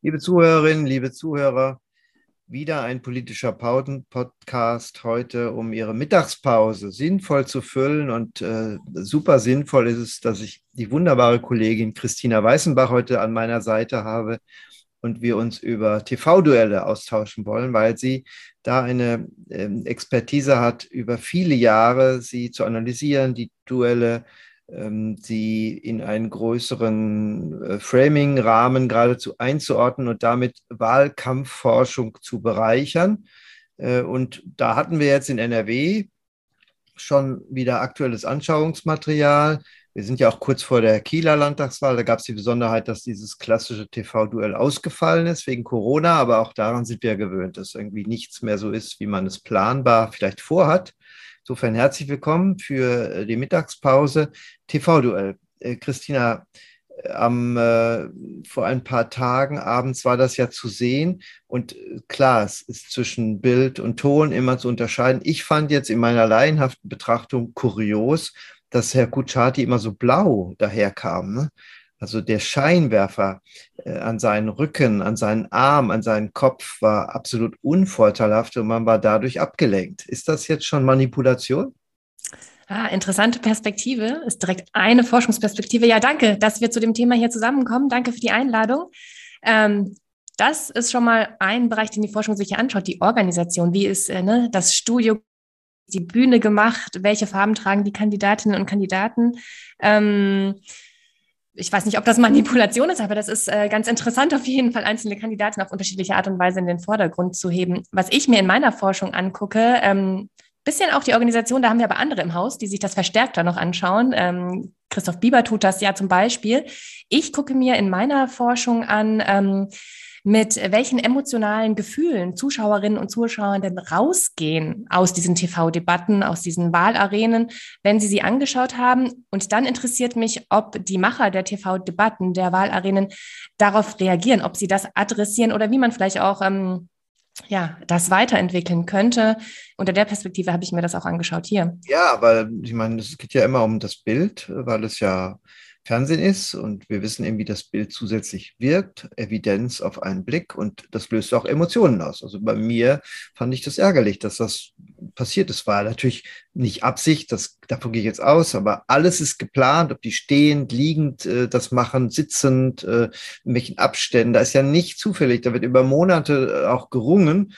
Liebe Zuhörerinnen, liebe Zuhörer, wieder ein politischer Pausen-Podcast heute, um Ihre Mittagspause sinnvoll zu füllen. Und äh, super sinnvoll ist es, dass ich die wunderbare Kollegin Christina Weißenbach heute an meiner Seite habe und wir uns über TV-Duelle austauschen wollen, weil sie da eine äh, Expertise hat, über viele Jahre sie zu analysieren, die Duelle ähm, sie in einen größeren äh, Framing-Rahmen geradezu einzuordnen und damit Wahlkampfforschung zu bereichern. Äh, und da hatten wir jetzt in NRW schon wieder aktuelles Anschauungsmaterial. Wir sind ja auch kurz vor der Kieler Landtagswahl. Da gab es die Besonderheit, dass dieses klassische TV-Duell ausgefallen ist wegen Corona. Aber auch daran sind wir gewöhnt, dass irgendwie nichts mehr so ist, wie man es planbar vielleicht vorhat. Insofern herzlich willkommen für äh, die Mittagspause. TV-Duell. Äh, Christina, äh, am, äh, vor ein paar Tagen abends war das ja zu sehen. Und klar, es ist zwischen Bild und Ton immer zu unterscheiden. Ich fand jetzt in meiner laienhaften Betrachtung kurios, dass Herr Kuchati immer so blau daherkam. Ne? Also der Scheinwerfer äh, an seinen Rücken, an seinen Arm, an seinen Kopf war absolut unvorteilhaft und man war dadurch abgelenkt. Ist das jetzt schon Manipulation? Ah, interessante Perspektive, ist direkt eine Forschungsperspektive. Ja, danke, dass wir zu dem Thema hier zusammenkommen. Danke für die Einladung. Ähm, das ist schon mal ein Bereich, den die Forschung sich hier anschaut, die Organisation. Wie ist äh, ne, das Studio, die Bühne gemacht? Welche Farben tragen die Kandidatinnen und Kandidaten? Ähm, ich weiß nicht, ob das Manipulation ist, aber das ist äh, ganz interessant, auf jeden Fall einzelne Kandidaten auf unterschiedliche Art und Weise in den Vordergrund zu heben. Was ich mir in meiner Forschung angucke, ähm, bisschen auch die Organisation, da haben wir aber andere im Haus, die sich das verstärkter noch anschauen. Ähm, Christoph Bieber tut das ja zum Beispiel. Ich gucke mir in meiner Forschung an, ähm, mit welchen emotionalen Gefühlen Zuschauerinnen und Zuschauer denn rausgehen aus diesen TV-Debatten, aus diesen Wahlarenen, wenn sie sie angeschaut haben. Und dann interessiert mich, ob die Macher der TV-Debatten, der Wahlarenen darauf reagieren, ob sie das adressieren oder wie man vielleicht auch ähm, ja, das weiterentwickeln könnte. Unter der Perspektive habe ich mir das auch angeschaut hier. Ja, aber ich meine, es geht ja immer um das Bild, weil es ja Fernsehen ist und wir wissen eben, wie das Bild zusätzlich wirkt, Evidenz auf einen Blick und das löst auch Emotionen aus. Also bei mir fand ich das ärgerlich, dass das passiert ist. War natürlich nicht Absicht, das, davon gehe ich jetzt aus, aber alles ist geplant, ob die stehend, liegend äh, das machen, sitzend, äh, in welchen Abständen. Da ist ja nicht zufällig, da wird über Monate äh, auch gerungen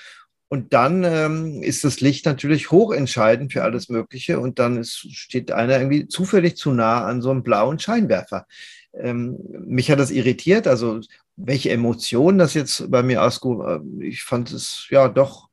und dann ähm, ist das Licht natürlich hochentscheidend für alles Mögliche. Und dann ist, steht einer irgendwie zufällig zu nah an so einem blauen Scheinwerfer. Ähm, mich hat das irritiert. Also welche Emotionen das jetzt bei mir ausgehoben, äh, ich fand es ja doch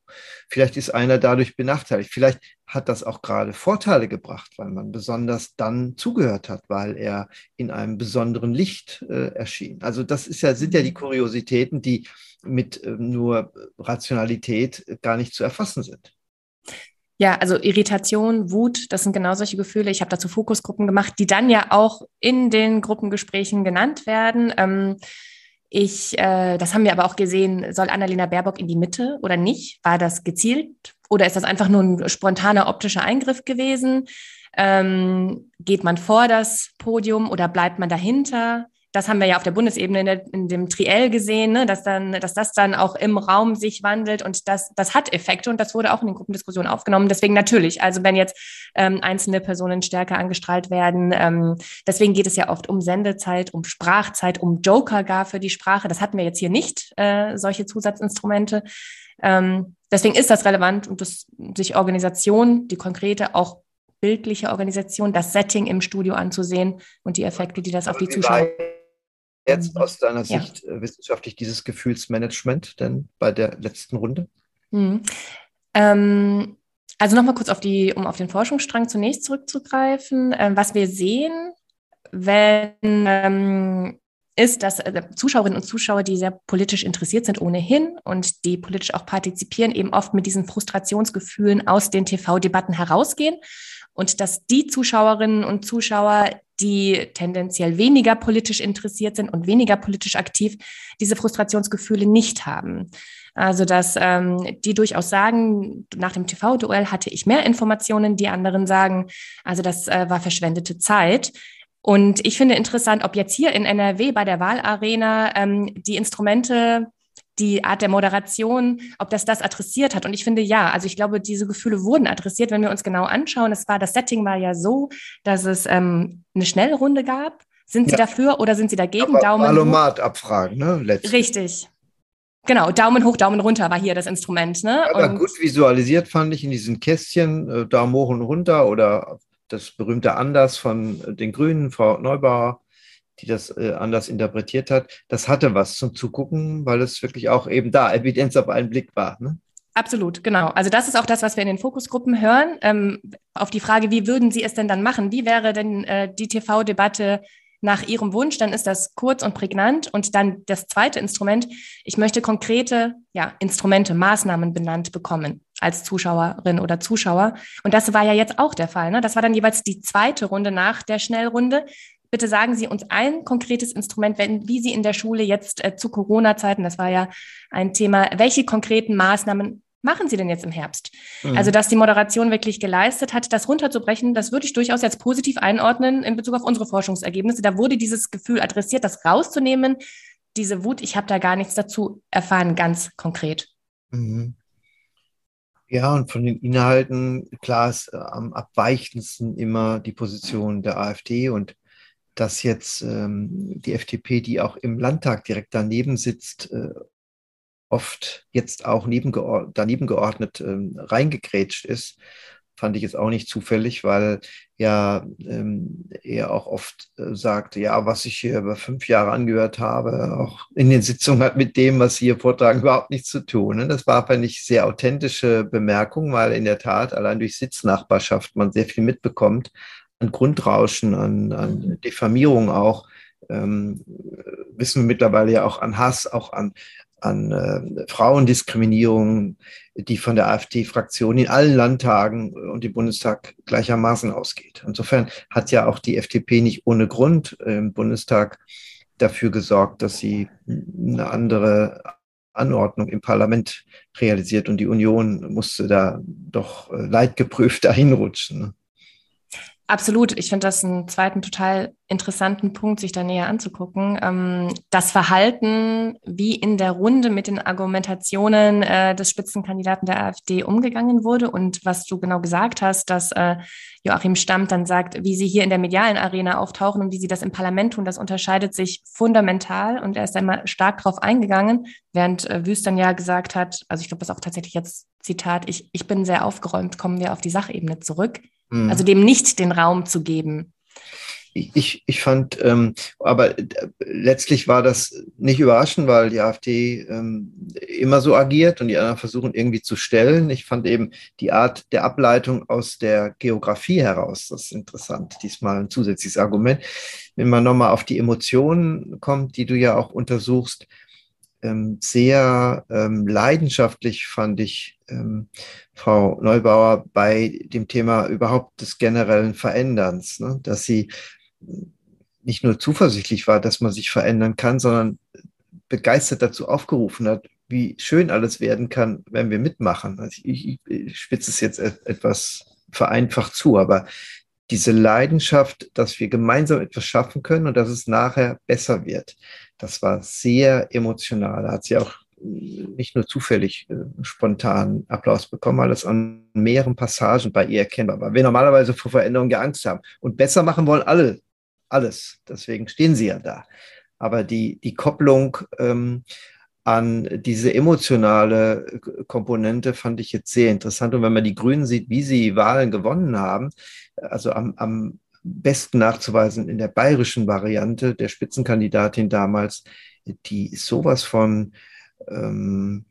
Vielleicht ist einer dadurch benachteiligt. Vielleicht hat das auch gerade Vorteile gebracht, weil man besonders dann zugehört hat, weil er in einem besonderen Licht äh, erschien. Also das ist ja, sind ja die mhm. Kuriositäten, die mit äh, nur Rationalität gar nicht zu erfassen sind. Ja, also Irritation, Wut, das sind genau solche Gefühle. Ich habe dazu Fokusgruppen gemacht, die dann ja auch in den Gruppengesprächen genannt werden. Ähm, ich, äh, das haben wir aber auch gesehen, soll Annalena Baerbock in die Mitte oder nicht? War das gezielt oder ist das einfach nur ein spontaner optischer Eingriff gewesen? Ähm, geht man vor das Podium oder bleibt man dahinter? Das haben wir ja auf der Bundesebene in, der, in dem Triell gesehen, ne, dass, dann, dass das dann auch im Raum sich wandelt und das, das hat Effekte und das wurde auch in den Gruppendiskussionen aufgenommen. Deswegen natürlich, also wenn jetzt ähm, einzelne Personen stärker angestrahlt werden, ähm, deswegen geht es ja oft um Sendezeit, um Sprachzeit, um Joker gar für die Sprache. Das hatten wir jetzt hier nicht, äh, solche Zusatzinstrumente. Ähm, deswegen ist das relevant und das, sich Organisation, die konkrete, auch bildliche Organisation, das Setting im Studio anzusehen und die Effekte, die das auf die Zuschauer jetzt mhm. aus deiner Sicht ja. Äh, wissenschaftlich dieses Gefühlsmanagement denn bei der letzten Runde? Mhm. Ähm, also nochmal kurz auf die, um auf den Forschungsstrang zunächst zurückzugreifen. Ähm, was wir sehen, wenn ähm, ist, dass äh, Zuschauerinnen und Zuschauer, die sehr politisch interessiert sind, ohnehin und die politisch auch partizipieren, eben oft mit diesen Frustrationsgefühlen aus den TV-Debatten herausgehen und dass die Zuschauerinnen und Zuschauer, die tendenziell weniger politisch interessiert sind und weniger politisch aktiv, diese Frustrationsgefühle nicht haben. Also dass ähm, die durchaus sagen, nach dem TV-Duell hatte ich mehr Informationen, die anderen sagen, also das äh, war verschwendete Zeit. Und ich finde interessant, ob jetzt hier in NRW bei der Wahlarena ähm, die Instrumente, die Art der Moderation, ob das das adressiert hat. Und ich finde ja, also ich glaube, diese Gefühle wurden adressiert, wenn wir uns genau anschauen. Es war, das Setting war ja so, dass es ähm, eine Schnellrunde gab. Sind Sie ja. dafür oder sind Sie dagegen? Aber Daumen Valomat abfragen, ne? Letztlich. Richtig. Genau, Daumen hoch, Daumen runter war hier das Instrument. Ne? Ja, gut visualisiert fand ich in diesen Kästchen, äh, Daumen hoch und runter oder das berühmte Anders von äh, den Grünen, Frau Neubauer, die das äh, anders interpretiert hat. Das hatte was zum Zugucken, weil es wirklich auch eben da Evidenz auf einen Blick war. Ne? Absolut, genau. Also das ist auch das, was wir in den Fokusgruppen hören. Ähm, auf die Frage, wie würden Sie es denn dann machen? Wie wäre denn äh, die TV-Debatte nach ihrem Wunsch, dann ist das kurz und prägnant. Und dann das zweite Instrument, ich möchte konkrete ja, Instrumente, Maßnahmen benannt bekommen als Zuschauerin oder Zuschauer. Und das war ja jetzt auch der Fall. Ne? Das war dann jeweils die zweite Runde nach der Schnellrunde. Bitte sagen Sie uns ein konkretes Instrument, wenn, wie Sie in der Schule jetzt äh, zu Corona-Zeiten, das war ja ein Thema, welche konkreten Maßnahmen machen Sie denn jetzt im Herbst? Mhm. Also, dass die Moderation wirklich geleistet hat, das runterzubrechen, das würde ich durchaus jetzt positiv einordnen in Bezug auf unsere Forschungsergebnisse. Da wurde dieses Gefühl adressiert, das rauszunehmen, diese Wut, ich habe da gar nichts dazu erfahren, ganz konkret. Mhm. Ja, und von den Inhalten, klar ist äh, am abweichendsten immer die Position der AfD und dass jetzt ähm, die FDP, die auch im Landtag direkt daneben sitzt, äh, oft jetzt auch daneben geordnet ähm, reingegrätscht ist, fand ich jetzt auch nicht zufällig, weil ja ähm, er auch oft äh, sagte, ja, was ich hier über fünf Jahre angehört habe, auch in den Sitzungen hat mit dem, was Sie hier vortragen, überhaupt nichts zu tun. Ne? Das war, fand ich, sehr authentische Bemerkung, weil in der Tat allein durch Sitznachbarschaft man sehr viel mitbekommt an Grundrauschen, an, an Diffamierung auch. Ähm, wissen wir mittlerweile ja auch an Hass, auch an, an äh, Frauendiskriminierung, die von der AfD-Fraktion in allen Landtagen und im Bundestag gleichermaßen ausgeht. Insofern hat ja auch die FDP nicht ohne Grund im Bundestag dafür gesorgt, dass sie eine andere Anordnung im Parlament realisiert und die Union musste da doch äh, leidgeprüft dahin rutschen. Ne? Absolut. Ich finde das einen zweiten total interessanten Punkt, sich da näher anzugucken. Ähm, das Verhalten, wie in der Runde mit den Argumentationen äh, des Spitzenkandidaten der AfD umgegangen wurde und was du genau gesagt hast, dass äh, Joachim Stamm dann sagt, wie sie hier in der medialen Arena auftauchen und wie sie das im Parlament tun, das unterscheidet sich fundamental und er ist einmal stark darauf eingegangen, während äh, Wüst dann ja gesagt hat, also ich glaube, das ist auch tatsächlich jetzt Zitat, ich, ich bin sehr aufgeräumt, kommen wir auf die Sachebene zurück. Mhm. Also dem nicht den Raum zu geben. Ich, ich fand, ähm, aber äh, letztlich war das nicht überraschend, weil die AfD ähm, immer so agiert und die anderen versuchen irgendwie zu stellen. Ich fand eben die Art der Ableitung aus der Geografie heraus, das ist interessant, diesmal ein zusätzliches Argument. Wenn man nochmal auf die Emotionen kommt, die du ja auch untersuchst, ähm, sehr ähm, leidenschaftlich fand ich ähm, Frau Neubauer bei dem Thema überhaupt des generellen Veränderns, ne? dass sie nicht nur zuversichtlich war, dass man sich verändern kann, sondern begeistert dazu aufgerufen hat, wie schön alles werden kann, wenn wir mitmachen. Also ich, ich spitze es jetzt etwas vereinfacht zu, aber diese Leidenschaft, dass wir gemeinsam etwas schaffen können und dass es nachher besser wird, das war sehr emotional. Da hat sie auch nicht nur zufällig äh, spontan Applaus bekommen, weil es an mehreren Passagen bei ihr erkennbar war. Wir normalerweise vor Veränderungen ja Angst haben und besser machen wollen alle, alles. Deswegen stehen sie ja da. Aber die, die Kopplung ähm, an diese emotionale Komponente fand ich jetzt sehr interessant. Und wenn man die Grünen sieht, wie sie Wahlen gewonnen haben, also am, am besten nachzuweisen in der bayerischen Variante der Spitzenkandidatin damals, die sowas von ähm,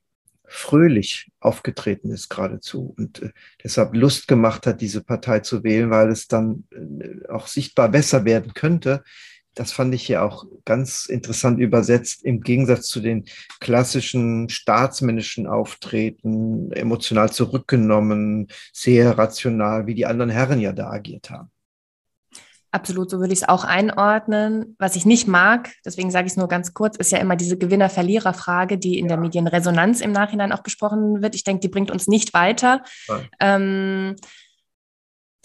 fröhlich aufgetreten ist geradezu und äh, deshalb Lust gemacht hat, diese Partei zu wählen, weil es dann äh, auch sichtbar besser werden könnte. Das fand ich hier auch ganz interessant übersetzt, im Gegensatz zu den klassischen staatsmännischen Auftreten, emotional zurückgenommen, sehr rational, wie die anderen Herren ja da agiert haben. Absolut, so würde ich es auch einordnen. Was ich nicht mag, deswegen sage ich es nur ganz kurz, ist ja immer diese Gewinner-Verlierer-Frage, die in ja. der Medienresonanz im Nachhinein auch besprochen wird. Ich denke, die bringt uns nicht weiter. Ähm,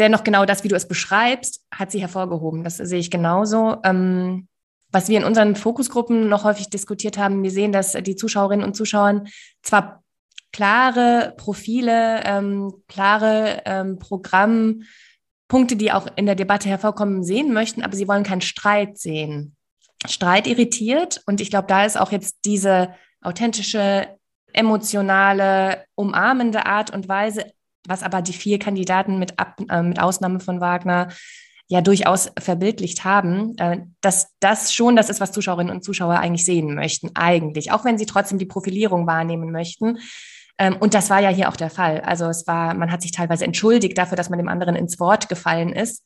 dennoch genau das, wie du es beschreibst, hat sie hervorgehoben. Das sehe ich genauso. Ähm, was wir in unseren Fokusgruppen noch häufig diskutiert haben, wir sehen, dass die Zuschauerinnen und Zuschauer zwar klare Profile, ähm, klare ähm, Programmpunkte, die auch in der Debatte hervorkommen, sehen möchten, aber sie wollen keinen Streit sehen. Streit irritiert und ich glaube, da ist auch jetzt diese authentische, emotionale, umarmende Art und Weise, was aber die vier Kandidaten mit, Ab äh, mit Ausnahme von Wagner ja durchaus verbildlicht haben, äh, dass das schon das ist, was Zuschauerinnen und Zuschauer eigentlich sehen möchten, eigentlich, auch wenn sie trotzdem die Profilierung wahrnehmen möchten. Ähm, und das war ja hier auch der Fall. Also es war, man hat sich teilweise entschuldigt dafür, dass man dem anderen ins Wort gefallen ist.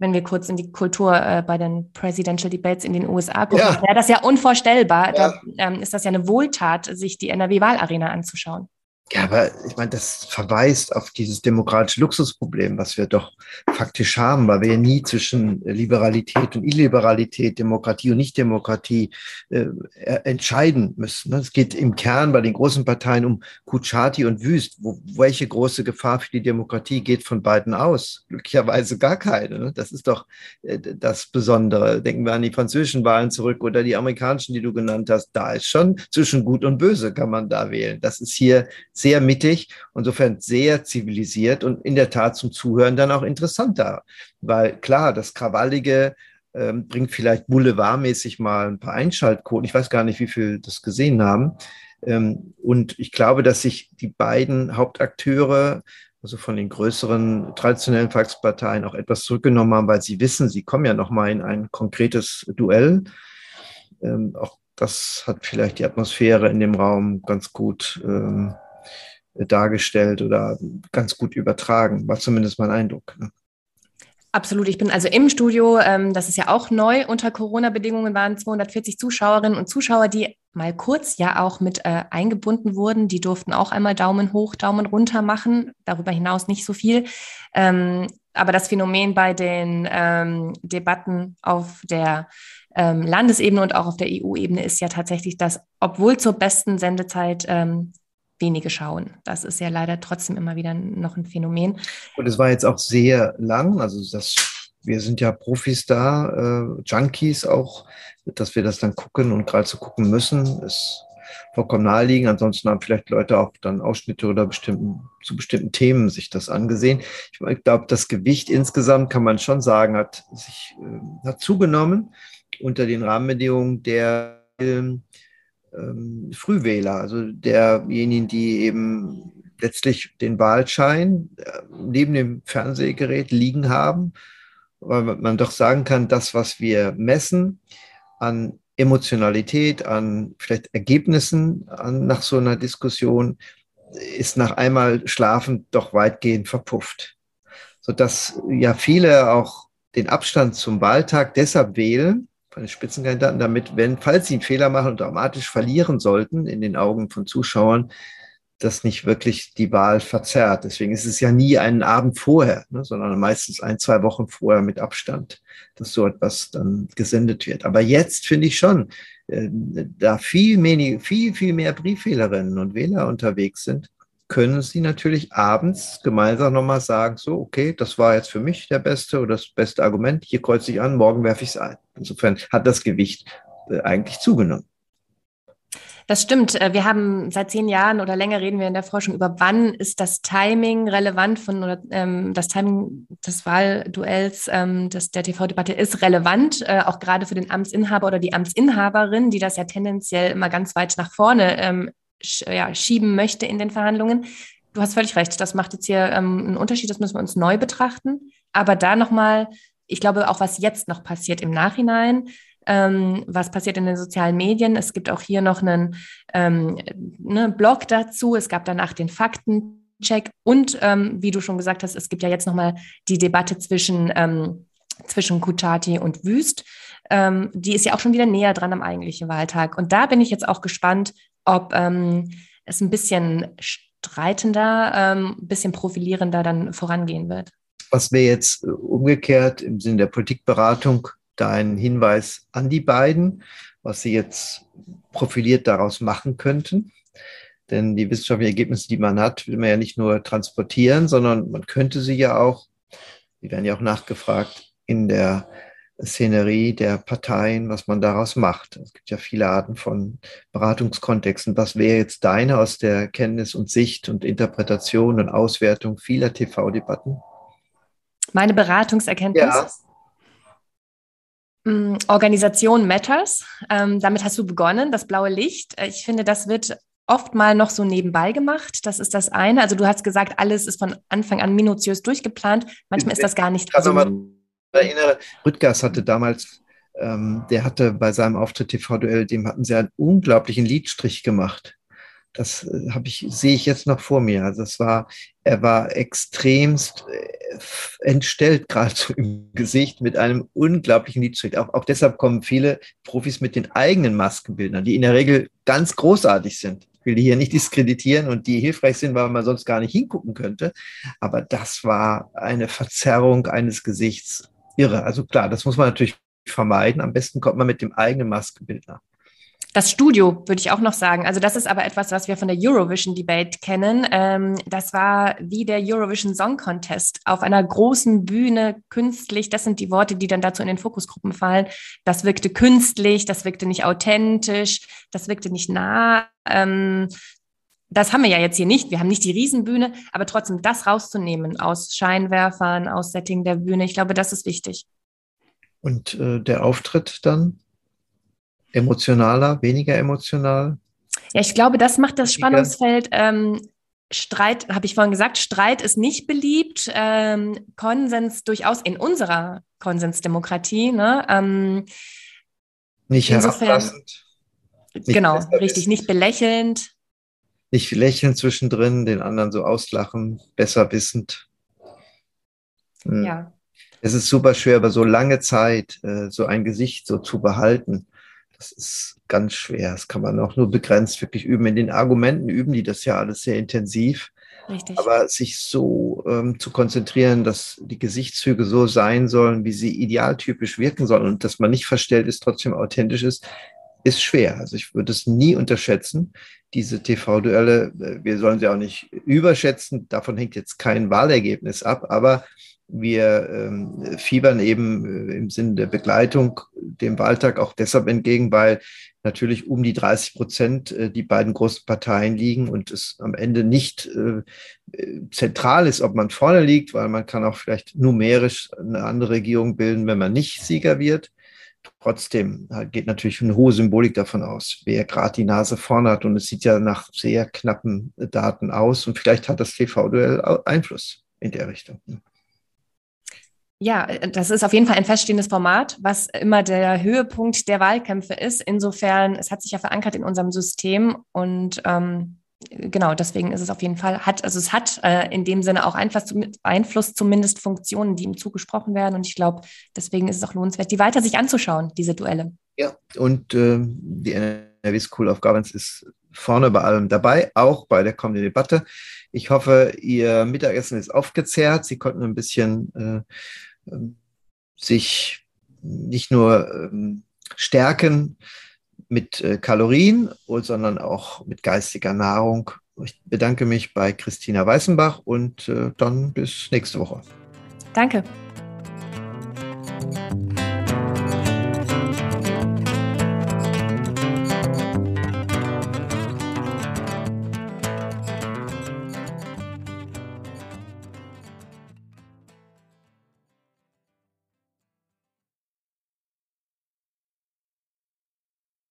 Wenn wir kurz in die Kultur äh, bei den Presidential Debates in den USA gucken, ja. wäre das ja unvorstellbar. Ja. Da ähm, ist das ja eine Wohltat, sich die NRW-Wahlarena anzuschauen. Ja, aber ich meine, das verweist auf dieses demokratische Luxusproblem, was wir doch faktisch haben, weil wir ja nie zwischen Liberalität und Illiberalität, Demokratie und Nichtdemokratie äh, entscheiden müssen. Ne? Es geht im Kern bei den großen Parteien um Kuchati und Wüst. Wo, welche große Gefahr für die Demokratie geht von beiden aus? Glücklicherweise gar keine. Ne? Das ist doch äh, das Besondere. Denken wir an die französischen Wahlen zurück oder die amerikanischen, die du genannt hast. Da ist schon zwischen Gut und Böse kann man da wählen. Das ist hier sehr mittig, insofern sehr zivilisiert und in der Tat zum Zuhören dann auch interessanter. Weil klar, das Krawallige ähm, bringt vielleicht boulevardmäßig mal ein paar Einschaltquoten. Ich weiß gar nicht, wie viel das gesehen haben. Ähm, und ich glaube, dass sich die beiden Hauptakteure also von den größeren traditionellen Volksparteien auch etwas zurückgenommen haben, weil sie wissen, sie kommen ja noch mal in ein konkretes Duell. Ähm, auch das hat vielleicht die Atmosphäre in dem Raum ganz gut ähm, dargestellt oder ganz gut übertragen, war zumindest mein Eindruck. Ne? Absolut. Ich bin also im Studio. Ähm, das ist ja auch neu. Unter Corona-Bedingungen waren 240 Zuschauerinnen und Zuschauer, die mal kurz ja auch mit äh, eingebunden wurden. Die durften auch einmal Daumen hoch, Daumen runter machen. Darüber hinaus nicht so viel. Ähm, aber das Phänomen bei den ähm, Debatten auf der ähm, Landesebene und auch auf der EU-Ebene ist ja tatsächlich, dass obwohl zur besten Sendezeit ähm, wenige schauen. Das ist ja leider trotzdem immer wieder noch ein Phänomen. Und es war jetzt auch sehr lang, also das, wir sind ja Profis da, äh, Junkies auch, dass wir das dann gucken und gerade so gucken müssen, ist vollkommen naheliegend. Ansonsten haben vielleicht Leute auch dann Ausschnitte oder bestimmten, zu bestimmten Themen sich das angesehen. Ich glaube, das Gewicht insgesamt kann man schon sagen, hat sich äh, hat zugenommen unter den Rahmenbedingungen der äh, ähm, Frühwähler, also derjenigen, die eben letztlich den Wahlschein äh, neben dem Fernsehgerät liegen haben, weil man doch sagen kann, das, was wir messen an Emotionalität, an vielleicht Ergebnissen an, nach so einer Diskussion, ist nach einmal Schlafen doch weitgehend verpufft. Sodass ja viele auch den Abstand zum Wahltag deshalb wählen, von den Spitzenkandidaten, damit, wenn, falls sie einen Fehler machen und dramatisch verlieren sollten in den Augen von Zuschauern, das nicht wirklich die Wahl verzerrt. Deswegen ist es ja nie einen Abend vorher, ne, sondern meistens ein, zwei Wochen vorher mit Abstand, dass so etwas dann gesendet wird. Aber jetzt finde ich schon, äh, da viel, mehr, viel, viel mehr Briefwählerinnen und Wähler unterwegs sind, können Sie natürlich abends gemeinsam nochmal sagen, so, okay, das war jetzt für mich der beste oder das beste Argument, hier kreuze ich an, morgen werfe ich es ein. Insofern hat das Gewicht äh, eigentlich zugenommen. Das stimmt. Äh, wir haben seit zehn Jahren oder länger reden wir in der Forschung über, wann ist das Timing relevant von oder ähm, das Timing des Wahlduells, ähm, das, der TV-Debatte ist relevant, äh, auch gerade für den Amtsinhaber oder die Amtsinhaberin, die das ja tendenziell immer ganz weit nach vorne ähm, ja, schieben möchte in den Verhandlungen. Du hast völlig recht, das macht jetzt hier ähm, einen Unterschied, das müssen wir uns neu betrachten. Aber da nochmal, ich glaube auch, was jetzt noch passiert im Nachhinein, ähm, was passiert in den sozialen Medien. Es gibt auch hier noch einen ähm, ne, Blog dazu. Es gab danach den Faktencheck und ähm, wie du schon gesagt hast, es gibt ja jetzt nochmal die Debatte zwischen, ähm, zwischen Kuchati und Wüst. Ähm, die ist ja auch schon wieder näher dran am eigentlichen Wahltag. Und da bin ich jetzt auch gespannt, ob ähm, es ein bisschen streitender, ähm, ein bisschen profilierender dann vorangehen wird. Was wäre jetzt äh, umgekehrt im Sinne der Politikberatung dein Hinweis an die beiden, was sie jetzt profiliert daraus machen könnten? Denn die wissenschaftlichen Ergebnisse, die man hat, will man ja nicht nur transportieren, sondern man könnte sie ja auch die werden ja auch nachgefragt in der Szenerie der Parteien, was man daraus macht. Es gibt ja viele Arten von Beratungskontexten. Was wäre jetzt deine aus der Kenntnis und Sicht und Interpretation und Auswertung vieler TV-Debatten? Meine Beratungserkenntnis? Ja. Mm, Organisation matters. Ähm, damit hast du begonnen, das blaue Licht. Ich finde, das wird oft mal noch so nebenbei gemacht. Das ist das eine. Also du hast gesagt, alles ist von Anfang an minutiös durchgeplant. Manchmal ist das gar nicht so erinnere, Rüttgers hatte damals, ähm, der hatte bei seinem Auftritt TV-Duell, dem hatten sie einen unglaublichen Liedstrich gemacht. Das äh, habe ich, sehe ich jetzt noch vor mir. Also es war, er war extremst äh, entstellt geradezu im Gesicht mit einem unglaublichen Liedstrich. Auch, auch deshalb kommen viele Profis mit den eigenen Maskenbildern, die in der Regel ganz großartig sind. Ich will die hier nicht diskreditieren und die hilfreich sind, weil man sonst gar nicht hingucken könnte. Aber das war eine Verzerrung eines Gesichts irre. Also klar, das muss man natürlich vermeiden. Am besten kommt man mit dem eigenen Maskenbildner. Das Studio würde ich auch noch sagen. Also das ist aber etwas, was wir von der Eurovision Debate kennen. Ähm, das war wie der Eurovision Song Contest auf einer großen Bühne künstlich. Das sind die Worte, die dann dazu in den Fokusgruppen fallen. Das wirkte künstlich, das wirkte nicht authentisch, das wirkte nicht nah. Ähm, das haben wir ja jetzt hier nicht. Wir haben nicht die Riesenbühne, aber trotzdem das rauszunehmen aus Scheinwerfern, aus Setting der Bühne, ich glaube, das ist wichtig. Und äh, der Auftritt dann? Emotionaler, weniger emotional? Ja, ich glaube, das macht das Spannungsfeld. Ähm, Streit, habe ich vorhin gesagt, Streit ist nicht beliebt. Ähm, Konsens durchaus in unserer Konsensdemokratie. Ne? Ähm, nicht insofern, herablassend. Nicht genau, richtig, nicht belächelnd nicht lächeln zwischendrin, den anderen so auslachen, besser wissend. Hm. Ja. Es ist super schwer, aber so lange Zeit äh, so ein Gesicht so zu behalten, das ist ganz schwer. Das kann man auch nur begrenzt wirklich üben. In den Argumenten üben die das ja alles sehr intensiv. Richtig. Aber sich so ähm, zu konzentrieren, dass die Gesichtszüge so sein sollen, wie sie idealtypisch wirken sollen und dass man nicht verstellt ist, trotzdem authentisch ist, ist schwer. Also ich würde es nie unterschätzen, diese TV-Duelle. Wir sollen sie auch nicht überschätzen. Davon hängt jetzt kein Wahlergebnis ab, aber wir ähm, fiebern eben äh, im Sinne der Begleitung dem Wahltag auch deshalb entgegen, weil natürlich um die 30 Prozent äh, die beiden großen Parteien liegen und es am Ende nicht äh, zentral ist, ob man vorne liegt, weil man kann auch vielleicht numerisch eine andere Regierung bilden, wenn man nicht Sieger wird. Trotzdem geht natürlich eine hohe Symbolik davon aus, wer gerade die Nase vorne hat. Und es sieht ja nach sehr knappen Daten aus. Und vielleicht hat das TV-Duell Einfluss in der Richtung. Ja, das ist auf jeden Fall ein feststehendes Format, was immer der Höhepunkt der Wahlkämpfe ist. Insofern, es hat sich ja verankert in unserem System und ähm, genau, deswegen ist es auf jeden Fall, hat, also es hat äh, in dem Sinne auch Einfluss, Einfluss, zumindest Funktionen, die ihm zugesprochen werden. Und ich glaube, deswegen ist es auch lohnenswert, die weiter sich anzuschauen, diese Duelle. Ja, und äh, die NRW School of Governance ist vorne bei allem dabei, auch bei der kommenden Debatte. Ich hoffe, Ihr Mittagessen ist aufgezehrt. Sie konnten ein bisschen äh, ähm, sich nicht nur ähm, stärken, mit äh, Kalorien, sondern auch mit geistiger Nahrung. Ich bedanke mich bei Christina Weißenbach und äh, dann bis nächste Woche. Danke.